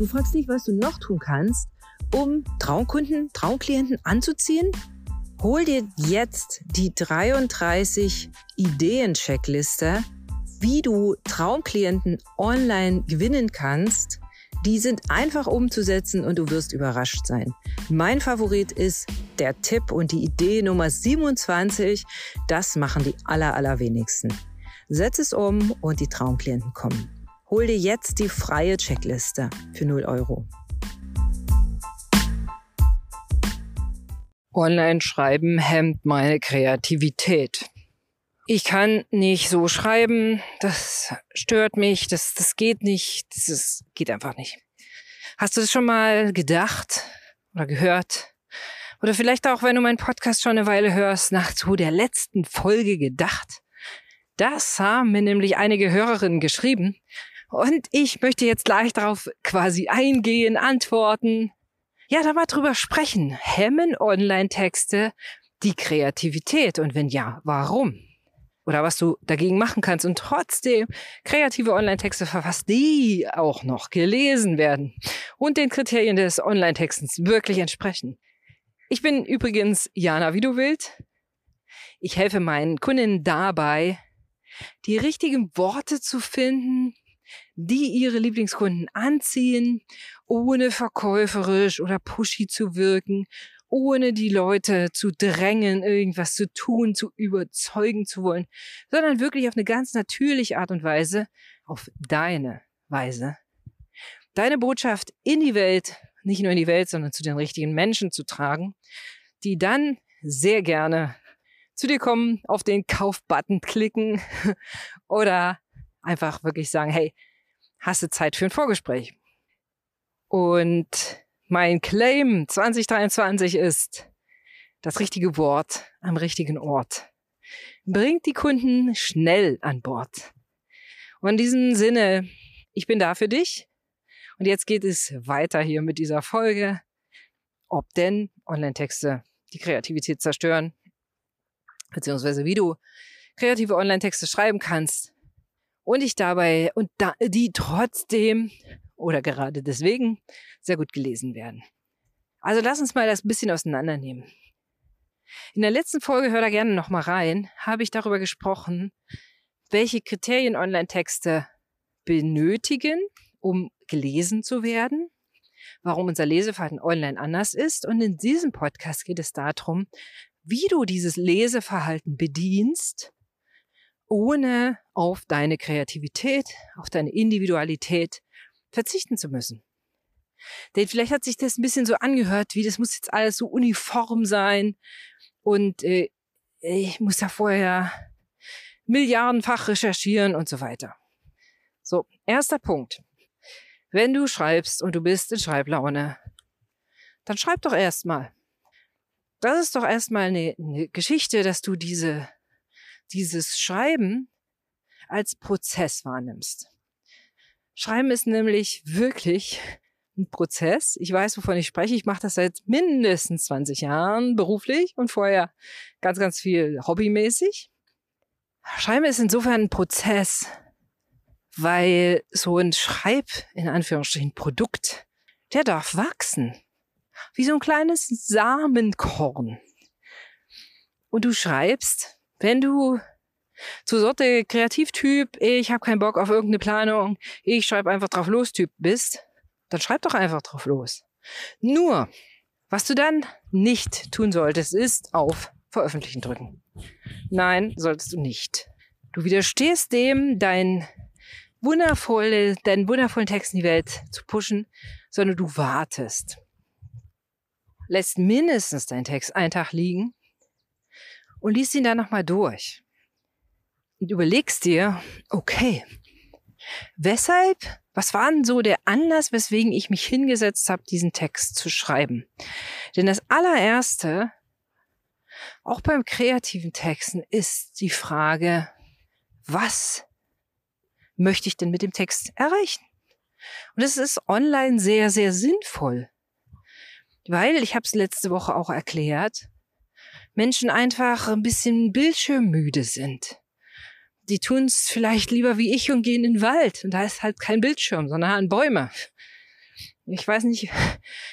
Du fragst dich, was du noch tun kannst, um Traumkunden, Traumklienten anzuziehen? Hol dir jetzt die 33 Ideen-Checkliste, wie du Traumklienten online gewinnen kannst. Die sind einfach umzusetzen und du wirst überrascht sein. Mein Favorit ist der Tipp und die Idee Nummer 27. Das machen die aller, allerwenigsten. Setz es um und die Traumklienten kommen. Hol dir jetzt die freie Checkliste für 0 Euro. Online-Schreiben hemmt meine Kreativität. Ich kann nicht so schreiben, das stört mich, das, das geht nicht, das ist, geht einfach nicht. Hast du das schon mal gedacht oder gehört? Oder vielleicht auch, wenn du meinen Podcast schon eine Weile hörst, nach so der letzten Folge gedacht? Das haben mir nämlich einige Hörerinnen geschrieben. Und ich möchte jetzt gleich darauf quasi eingehen, antworten. Ja, da mal drüber sprechen. Hemmen Online-Texte die Kreativität? Und wenn ja, warum? Oder was du dagegen machen kannst und trotzdem kreative Online-Texte verfasst, die auch noch gelesen werden und den Kriterien des Online-Textens wirklich entsprechen. Ich bin übrigens Jana wie du willst. Ich helfe meinen Kundinnen dabei, die richtigen Worte zu finden, die ihre Lieblingskunden anziehen, ohne verkäuferisch oder pushy zu wirken, ohne die Leute zu drängen, irgendwas zu tun, zu überzeugen zu wollen, sondern wirklich auf eine ganz natürliche Art und Weise, auf deine Weise, deine Botschaft in die Welt, nicht nur in die Welt, sondern zu den richtigen Menschen zu tragen, die dann sehr gerne zu dir kommen, auf den Kaufbutton klicken oder einfach wirklich sagen, hey, hast du Zeit für ein Vorgespräch? Und mein Claim 2023 ist das richtige Wort am richtigen Ort. Bringt die Kunden schnell an Bord. Und in diesem Sinne, ich bin da für dich. Und jetzt geht es weiter hier mit dieser Folge, ob denn Online-Texte die Kreativität zerstören, beziehungsweise wie du kreative Online-Texte schreiben kannst und ich dabei und da, die trotzdem oder gerade deswegen sehr gut gelesen werden. Also lass uns mal das ein bisschen auseinandernehmen. In der letzten Folge, hör da gerne nochmal rein, habe ich darüber gesprochen, welche Kriterien Online-Texte benötigen, um gelesen zu werden, warum unser Leseverhalten online anders ist. Und in diesem Podcast geht es darum, wie du dieses Leseverhalten bedienst, ohne auf deine Kreativität, auf deine Individualität verzichten zu müssen. Denn vielleicht hat sich das ein bisschen so angehört, wie das muss jetzt alles so uniform sein und äh, ich muss da vorher milliardenfach recherchieren und so weiter. So, erster Punkt. Wenn du schreibst und du bist in Schreiblaune, dann schreib doch erstmal. Das ist doch erstmal eine, eine Geschichte, dass du diese, dieses Schreiben als Prozess wahrnimmst. Schreiben ist nämlich wirklich ein Prozess. Ich weiß, wovon ich spreche. Ich mache das seit mindestens 20 Jahren beruflich und vorher ganz, ganz viel hobbymäßig. Schreiben ist insofern ein Prozess, weil so ein Schreib, in Anführungsstrichen, Produkt, der darf wachsen. Wie so ein kleines Samenkorn. Und du schreibst, wenn du zur Sorte Kreativtyp, ich habe keinen Bock auf irgendeine Planung, ich schreibe einfach drauf los Typ bist, dann schreib doch einfach drauf los. Nur, was du dann nicht tun solltest, ist auf Veröffentlichen drücken. Nein, solltest du nicht. Du widerstehst dem, dein wundervolle, deinen wundervollen Text in die Welt zu pushen, sondern du wartest. Lässt mindestens deinen Text einen Tag liegen und liest ihn dann nochmal durch und überlegst dir, okay, weshalb, was war denn so der Anlass, weswegen ich mich hingesetzt habe, diesen Text zu schreiben? Denn das allererste, auch beim kreativen Texten, ist die Frage, was möchte ich denn mit dem Text erreichen? Und es ist online sehr, sehr sinnvoll, weil, ich habe es letzte Woche auch erklärt, Menschen einfach ein bisschen bildschirmmüde sind die tun es vielleicht lieber wie ich und gehen in den Wald. Und da ist halt kein Bildschirm, sondern Bäume. Ich weiß nicht,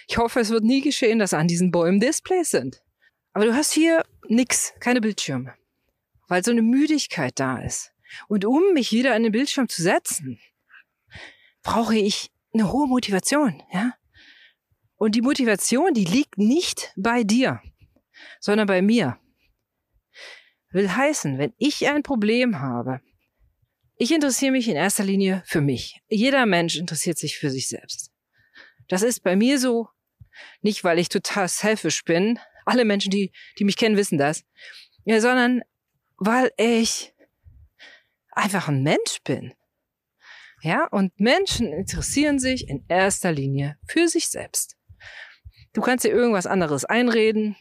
ich hoffe, es wird nie geschehen, dass an diesen Bäumen Displays sind. Aber du hast hier nix, keine Bildschirme, weil so eine Müdigkeit da ist. Und um mich wieder an den Bildschirm zu setzen, brauche ich eine hohe Motivation, ja? Und die Motivation, die liegt nicht bei dir, sondern bei mir. Will heißen, wenn ich ein Problem habe, ich interessiere mich in erster Linie für mich. Jeder Mensch interessiert sich für sich selbst. Das ist bei mir so, nicht weil ich total selfish bin, alle Menschen, die, die mich kennen, wissen das, ja, sondern weil ich einfach ein Mensch bin. Ja, und Menschen interessieren sich in erster Linie für sich selbst. Du kannst dir irgendwas anderes einreden.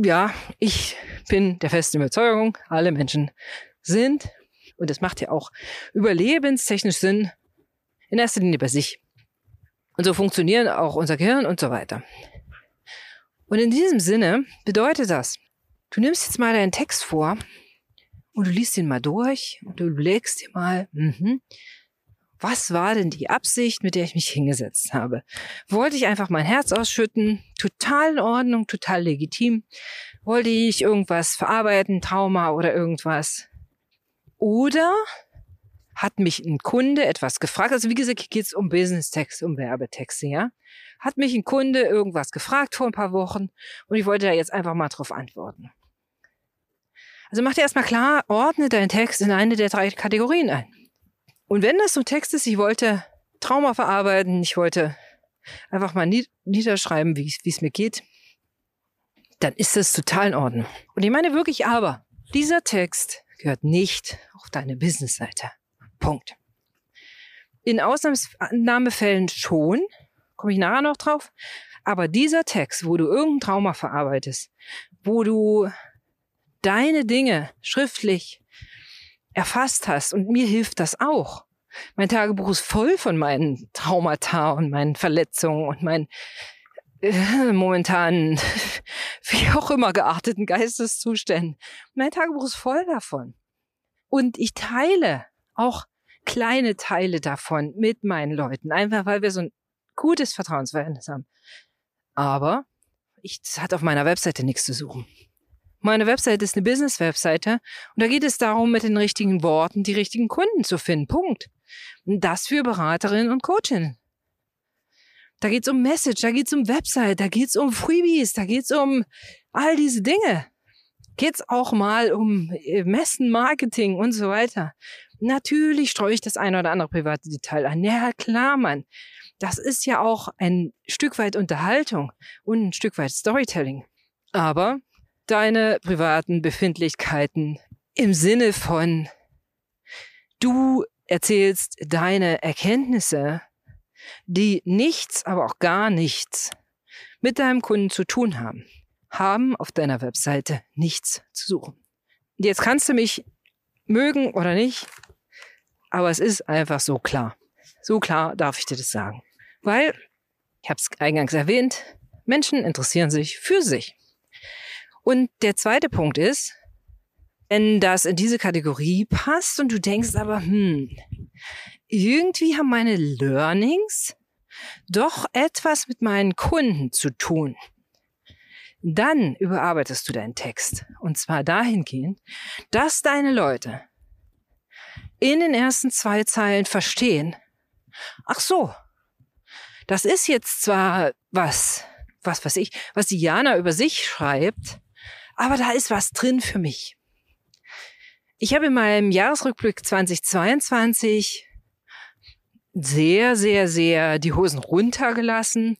Ja, ich bin der festen Überzeugung, alle Menschen sind und das macht ja auch überlebenstechnisch Sinn, in erster Linie bei sich. Und so funktionieren auch unser Gehirn und so weiter. Und in diesem Sinne bedeutet das, du nimmst jetzt mal deinen Text vor und du liest ihn mal durch und du überlegst dir mal, mh, was war denn die Absicht, mit der ich mich hingesetzt habe? Wollte ich einfach mein Herz ausschütten? Total in Ordnung, total legitim. Wollte ich irgendwas verarbeiten, Trauma oder irgendwas? Oder hat mich ein Kunde etwas gefragt, also wie gesagt, hier geht es um Business-Texte, um Werbetexte, ja? Hat mich ein Kunde irgendwas gefragt vor ein paar Wochen und ich wollte da jetzt einfach mal drauf antworten. Also mach dir erstmal klar, ordne deinen Text in eine der drei Kategorien ein. Und wenn das so ein Text ist, ich wollte Trauma verarbeiten, ich wollte einfach mal niederschreiben, wie es mir geht, dann ist das total in Ordnung. Und ich meine wirklich aber, dieser Text gehört nicht auf deine Businessseite. Punkt. In Ausnahmefällen schon, komme ich nachher noch drauf, aber dieser Text, wo du irgendein Trauma verarbeitest, wo du deine Dinge schriftlich erfasst hast, und mir hilft das auch. Mein Tagebuch ist voll von meinen Traumata und meinen Verletzungen und meinen äh, momentan, wie auch immer, geachteten Geisteszuständen. Mein Tagebuch ist voll davon. Und ich teile auch kleine Teile davon mit meinen Leuten, einfach weil wir so ein gutes Vertrauensverhältnis haben. Aber ich, das hat auf meiner Webseite nichts zu suchen. Meine Webseite ist eine Business-Webseite und da geht es darum, mit den richtigen Worten die richtigen Kunden zu finden. Punkt. Und das für Beraterinnen und Coachinnen. Da geht's um Message, da geht's um Website, da geht's um Freebies, da geht's um all diese Dinge. Geht's auch mal um äh, Messen, Marketing und so weiter. Natürlich streue ich das eine oder andere private Detail an. Ja, klar, Mann. Das ist ja auch ein Stück weit Unterhaltung und ein Stück weit Storytelling. Aber deine privaten Befindlichkeiten im Sinne von du erzählst deine Erkenntnisse, die nichts, aber auch gar nichts mit deinem Kunden zu tun haben, haben auf deiner Webseite nichts zu suchen. Jetzt kannst du mich mögen oder nicht, aber es ist einfach so klar. So klar darf ich dir das sagen. Weil, ich habe es eingangs erwähnt, Menschen interessieren sich für sich. Und der zweite Punkt ist, wenn das in diese Kategorie passt und du denkst aber, hm, irgendwie haben meine Learnings doch etwas mit meinen Kunden zu tun. Dann überarbeitest du deinen Text. Und zwar dahingehend, dass deine Leute in den ersten zwei Zeilen verstehen, ach so, das ist jetzt zwar was, was weiß ich, was Diana über sich schreibt, aber da ist was drin für mich. Ich habe in meinem Jahresrückblick 2022 sehr, sehr, sehr die Hosen runtergelassen.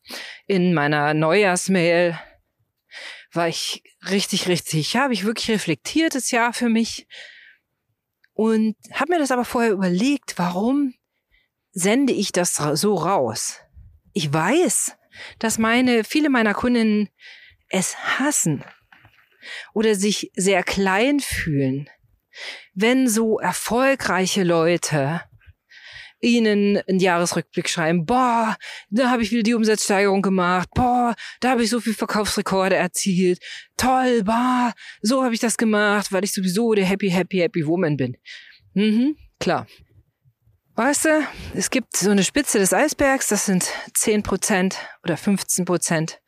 In meiner Neujahrsmail war ich richtig, richtig, habe ich wirklich reflektiert das Jahr für mich und habe mir das aber vorher überlegt, warum sende ich das so raus? Ich weiß, dass meine, viele meiner Kundinnen es hassen, oder sich sehr klein fühlen, wenn so erfolgreiche Leute ihnen einen Jahresrückblick schreiben, boah, da habe ich wieder die Umsatzsteigerung gemacht, boah, da habe ich so viel Verkaufsrekorde erzielt, toll, boah, so habe ich das gemacht, weil ich sowieso der happy, happy, happy Woman bin. Mhm, klar. Weißt du, es gibt so eine Spitze des Eisbergs, das sind 10 Prozent oder 15 Prozent.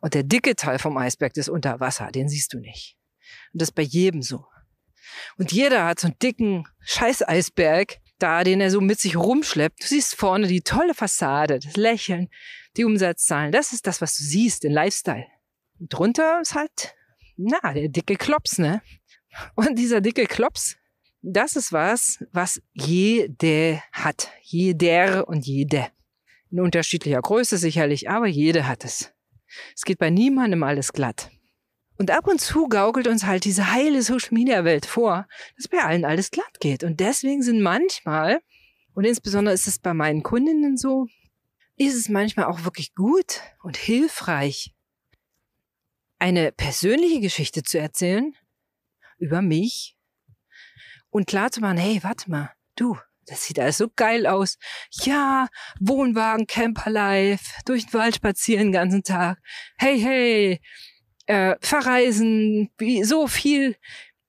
Und der dicke Teil vom Eisberg ist unter Wasser, den siehst du nicht. Und das ist bei jedem so. Und jeder hat so einen dicken Scheiß-Eisberg da, den er so mit sich rumschleppt. Du siehst vorne die tolle Fassade, das Lächeln, die Umsatzzahlen. Das ist das, was du siehst, den Lifestyle. Und drunter ist halt, na, der dicke Klops, ne? Und dieser dicke Klops, das ist was, was jede hat. Jeder und jede. In unterschiedlicher Größe sicherlich, aber jede hat es. Es geht bei niemandem alles glatt. Und ab und zu gaukelt uns halt diese heile Social Media Welt vor, dass bei allen alles glatt geht. Und deswegen sind manchmal, und insbesondere ist es bei meinen Kundinnen so, ist es manchmal auch wirklich gut und hilfreich, eine persönliche Geschichte zu erzählen über mich und klar zu machen, hey, warte mal, du, das sieht alles so geil aus. Ja, Wohnwagen, Camperlife, durch den Wald spazieren den ganzen Tag. Hey, hey, äh, verreisen, wie, so viel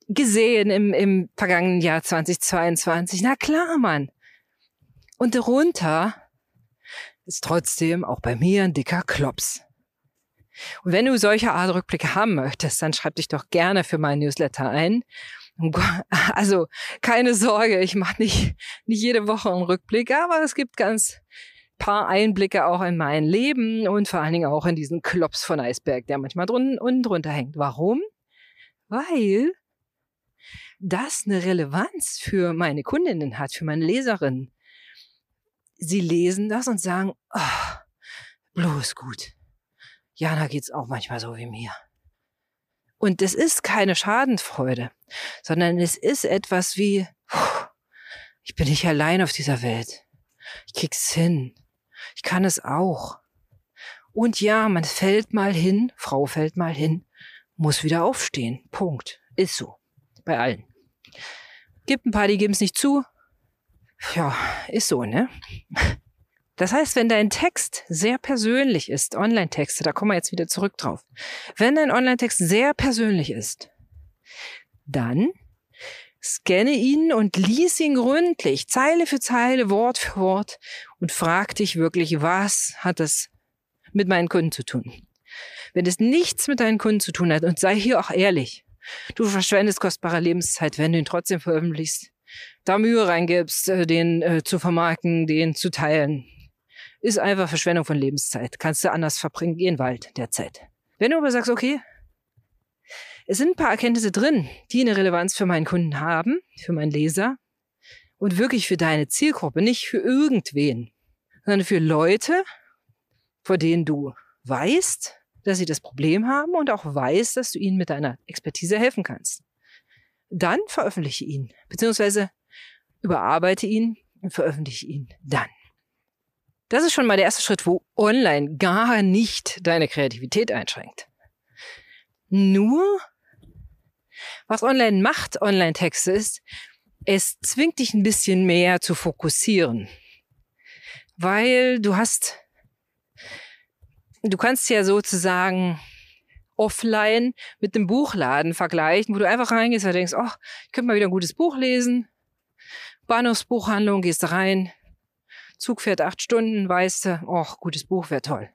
gesehen im, im vergangenen Jahr 2022. Na klar, Mann. Und darunter ist trotzdem auch bei mir ein dicker Klops. Und wenn du solche Art Rückblicke haben möchtest, dann schreib dich doch gerne für meinen Newsletter ein. Also keine Sorge, ich mache nicht, nicht jede Woche einen Rückblick, aber es gibt ganz paar Einblicke auch in mein Leben und vor allen Dingen auch in diesen Klops von Eisberg, der manchmal drunten und drunter hängt. Warum? Weil das eine Relevanz für meine Kundinnen hat, für meine Leserinnen. Sie lesen das und sagen, oh, bloß gut. Jana geht's auch manchmal so wie mir. Und es ist keine Schadenfreude, sondern es ist etwas wie, ich bin nicht allein auf dieser Welt. Ich krieg's hin. Ich kann es auch. Und ja, man fällt mal hin, Frau fällt mal hin, muss wieder aufstehen. Punkt. Ist so. Bei allen. Gibt ein paar, die geben es nicht zu. Ja, ist so, ne? Das heißt, wenn dein Text sehr persönlich ist, Online-Texte, da kommen wir jetzt wieder zurück drauf. Wenn dein Online-Text sehr persönlich ist, dann Scanne ihn und lies ihn gründlich, Zeile für Zeile, Wort für Wort und frag dich wirklich, was hat das mit meinen Kunden zu tun? Wenn es nichts mit deinen Kunden zu tun hat, und sei hier auch ehrlich, du verschwendest kostbare Lebenszeit, wenn du ihn trotzdem veröffentlichst, da Mühe reingibst, äh, den äh, zu vermarkten, den zu teilen, ist einfach Verschwendung von Lebenszeit. Kannst du anders verbringen, geh in den Wald derzeit. Wenn du aber sagst, okay, es sind ein paar Erkenntnisse drin, die eine Relevanz für meinen Kunden haben, für meinen Leser und wirklich für deine Zielgruppe, nicht für irgendwen, sondern für Leute, vor denen du weißt, dass sie das Problem haben und auch weißt, dass du ihnen mit deiner Expertise helfen kannst. Dann veröffentliche ihn, beziehungsweise überarbeite ihn und veröffentliche ihn dann. Das ist schon mal der erste Schritt, wo online gar nicht deine Kreativität einschränkt. Nur was online macht, Online-Texte ist, es zwingt dich ein bisschen mehr zu fokussieren. Weil du hast, du kannst ja sozusagen offline mit dem Buchladen vergleichen, wo du einfach reingehst und denkst, oh, ich könnte mal wieder ein gutes Buch lesen. Bahnhofsbuchhandlung, gehst rein, Zug fährt acht Stunden, weißt du, oh, gutes Buch wäre toll.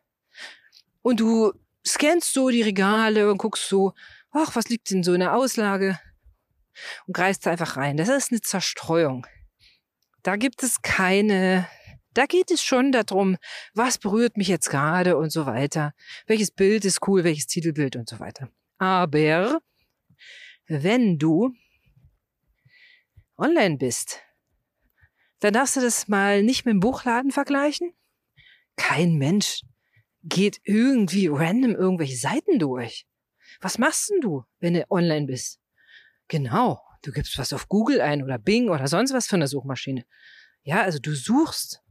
Und du scannst so die Regale und guckst so, ach, was liegt in so einer Auslage? Und greifst einfach rein. Das ist eine Zerstreuung. Da gibt es keine, da geht es schon darum, was berührt mich jetzt gerade und so weiter. Welches Bild ist cool, welches Titelbild und so weiter. Aber wenn du online bist, dann darfst du das mal nicht mit dem Buchladen vergleichen. Kein Mensch geht irgendwie random irgendwelche Seiten durch. Was machst denn du, wenn du online bist? Genau, du gibst was auf Google ein oder Bing oder sonst was für eine Suchmaschine. Ja, also du suchst.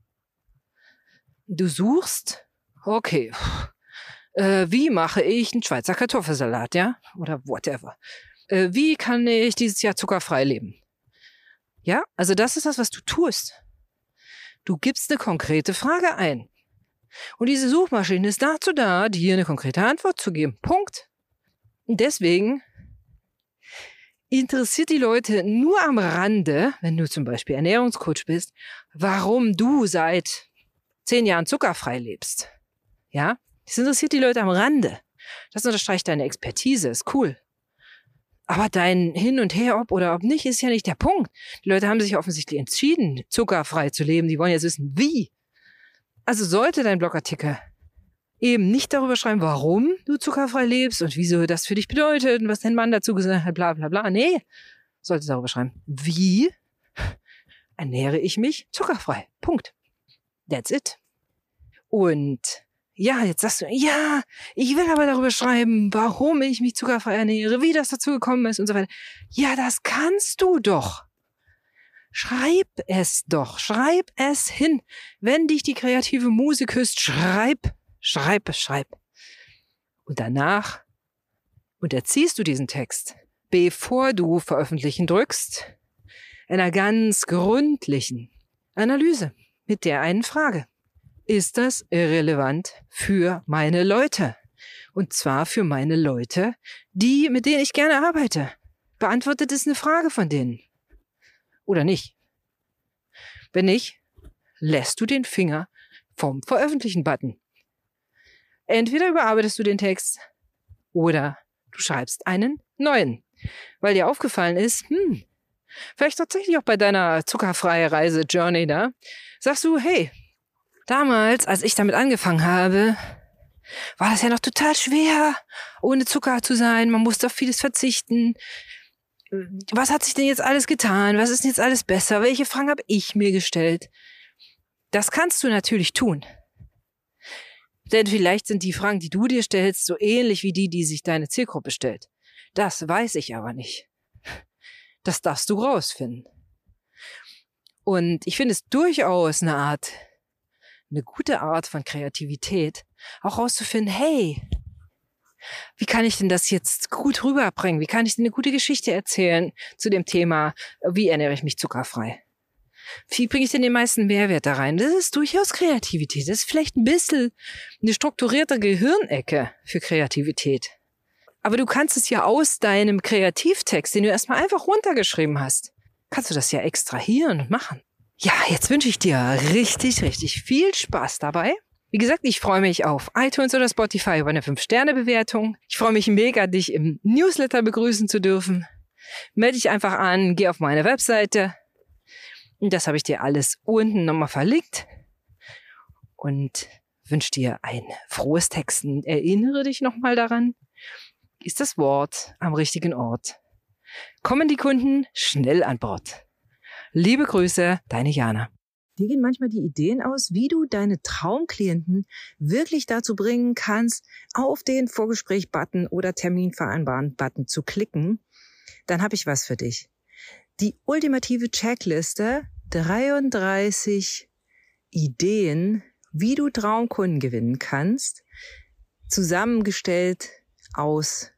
Du suchst, okay, äh, wie mache ich einen Schweizer Kartoffelsalat, ja? Oder whatever. Äh, wie kann ich dieses Jahr zuckerfrei leben? Ja, also das ist das, was du tust. Du gibst eine konkrete Frage ein. Und diese Suchmaschine ist dazu da, dir eine konkrete Antwort zu geben. Punkt. Und deswegen interessiert die Leute nur am Rande, wenn du zum Beispiel Ernährungscoach bist, warum du seit zehn Jahren zuckerfrei lebst. Ja, das interessiert die Leute am Rande. Das unterstreicht deine Expertise, ist cool. Aber dein Hin und Her, ob oder ob nicht, ist ja nicht der Punkt. Die Leute haben sich offensichtlich entschieden, zuckerfrei zu leben. Die wollen jetzt wissen, wie. Also sollte dein Blogartikel eben nicht darüber schreiben, warum du zuckerfrei lebst und wieso das für dich bedeutet und was dein Mann dazu gesagt hat, bla bla bla. Nee, sollte darüber schreiben, wie ernähre ich mich zuckerfrei. Punkt. That's it. Und ja, jetzt sagst du, ja, ich will aber darüber schreiben, warum ich mich zuckerfrei ernähre, wie das dazu gekommen ist und so weiter. Ja, das kannst du doch. Schreib es doch, schreib es hin. Wenn dich die kreative Muse küsst, schreib Schreib, schreib. Und danach unterziehst du diesen Text, bevor du veröffentlichen drückst, einer ganz gründlichen Analyse mit der einen Frage. Ist das relevant für meine Leute? Und zwar für meine Leute, die, mit denen ich gerne arbeite. Beantwortet es eine Frage von denen? Oder nicht? Wenn nicht, lässt du den Finger vom Veröffentlichen-Button. Entweder überarbeitest du den Text oder du schreibst einen neuen, weil dir aufgefallen ist, hm, vielleicht tatsächlich auch bei deiner zuckerfreie Reise Journey da, sagst du, hey, damals, als ich damit angefangen habe, war das ja noch total schwer, ohne Zucker zu sein. Man musste auf vieles verzichten. Was hat sich denn jetzt alles getan? Was ist denn jetzt alles besser? Welche Fragen habe ich mir gestellt? Das kannst du natürlich tun. Denn vielleicht sind die Fragen, die du dir stellst, so ähnlich wie die, die sich deine Zielgruppe stellt. Das weiß ich aber nicht. Das darfst du rausfinden. Und ich finde es durchaus eine Art, eine gute Art von Kreativität, auch rauszufinden, hey, wie kann ich denn das jetzt gut rüberbringen? Wie kann ich denn eine gute Geschichte erzählen zu dem Thema, wie ernähre ich mich zuckerfrei? Wie bringe ich denn den meisten Mehrwert da rein? Das ist durchaus Kreativität. Das ist vielleicht ein bisschen eine strukturierte Gehirnecke für Kreativität. Aber du kannst es ja aus deinem Kreativtext, den du erstmal einfach runtergeschrieben hast, kannst du das ja extrahieren und machen. Ja, jetzt wünsche ich dir richtig, richtig viel Spaß dabei. Wie gesagt, ich freue mich auf iTunes oder Spotify über eine 5-Sterne-Bewertung. Ich freue mich mega, dich im Newsletter begrüßen zu dürfen. Melde dich einfach an, geh auf meine Webseite das habe ich dir alles unten nochmal verlinkt und wünsche dir ein frohes Texten. Erinnere dich nochmal daran, ist das Wort am richtigen Ort. Kommen die Kunden schnell an Bord. Liebe Grüße, deine Jana. Dir gehen manchmal die Ideen aus, wie du deine Traumklienten wirklich dazu bringen kannst, auf den Vorgespräch-Button oder Termin vereinbaren-Button zu klicken. Dann habe ich was für dich die ultimative Checkliste 33 Ideen, wie du Traumkunden gewinnen kannst, zusammengestellt aus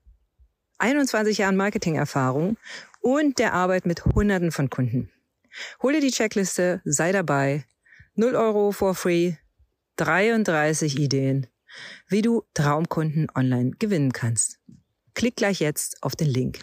21 Jahren Marketingerfahrung und der Arbeit mit Hunderten von Kunden. Hol dir die Checkliste, sei dabei. 0 Euro for free, 33 Ideen, wie du Traumkunden online gewinnen kannst. Klick gleich jetzt auf den Link.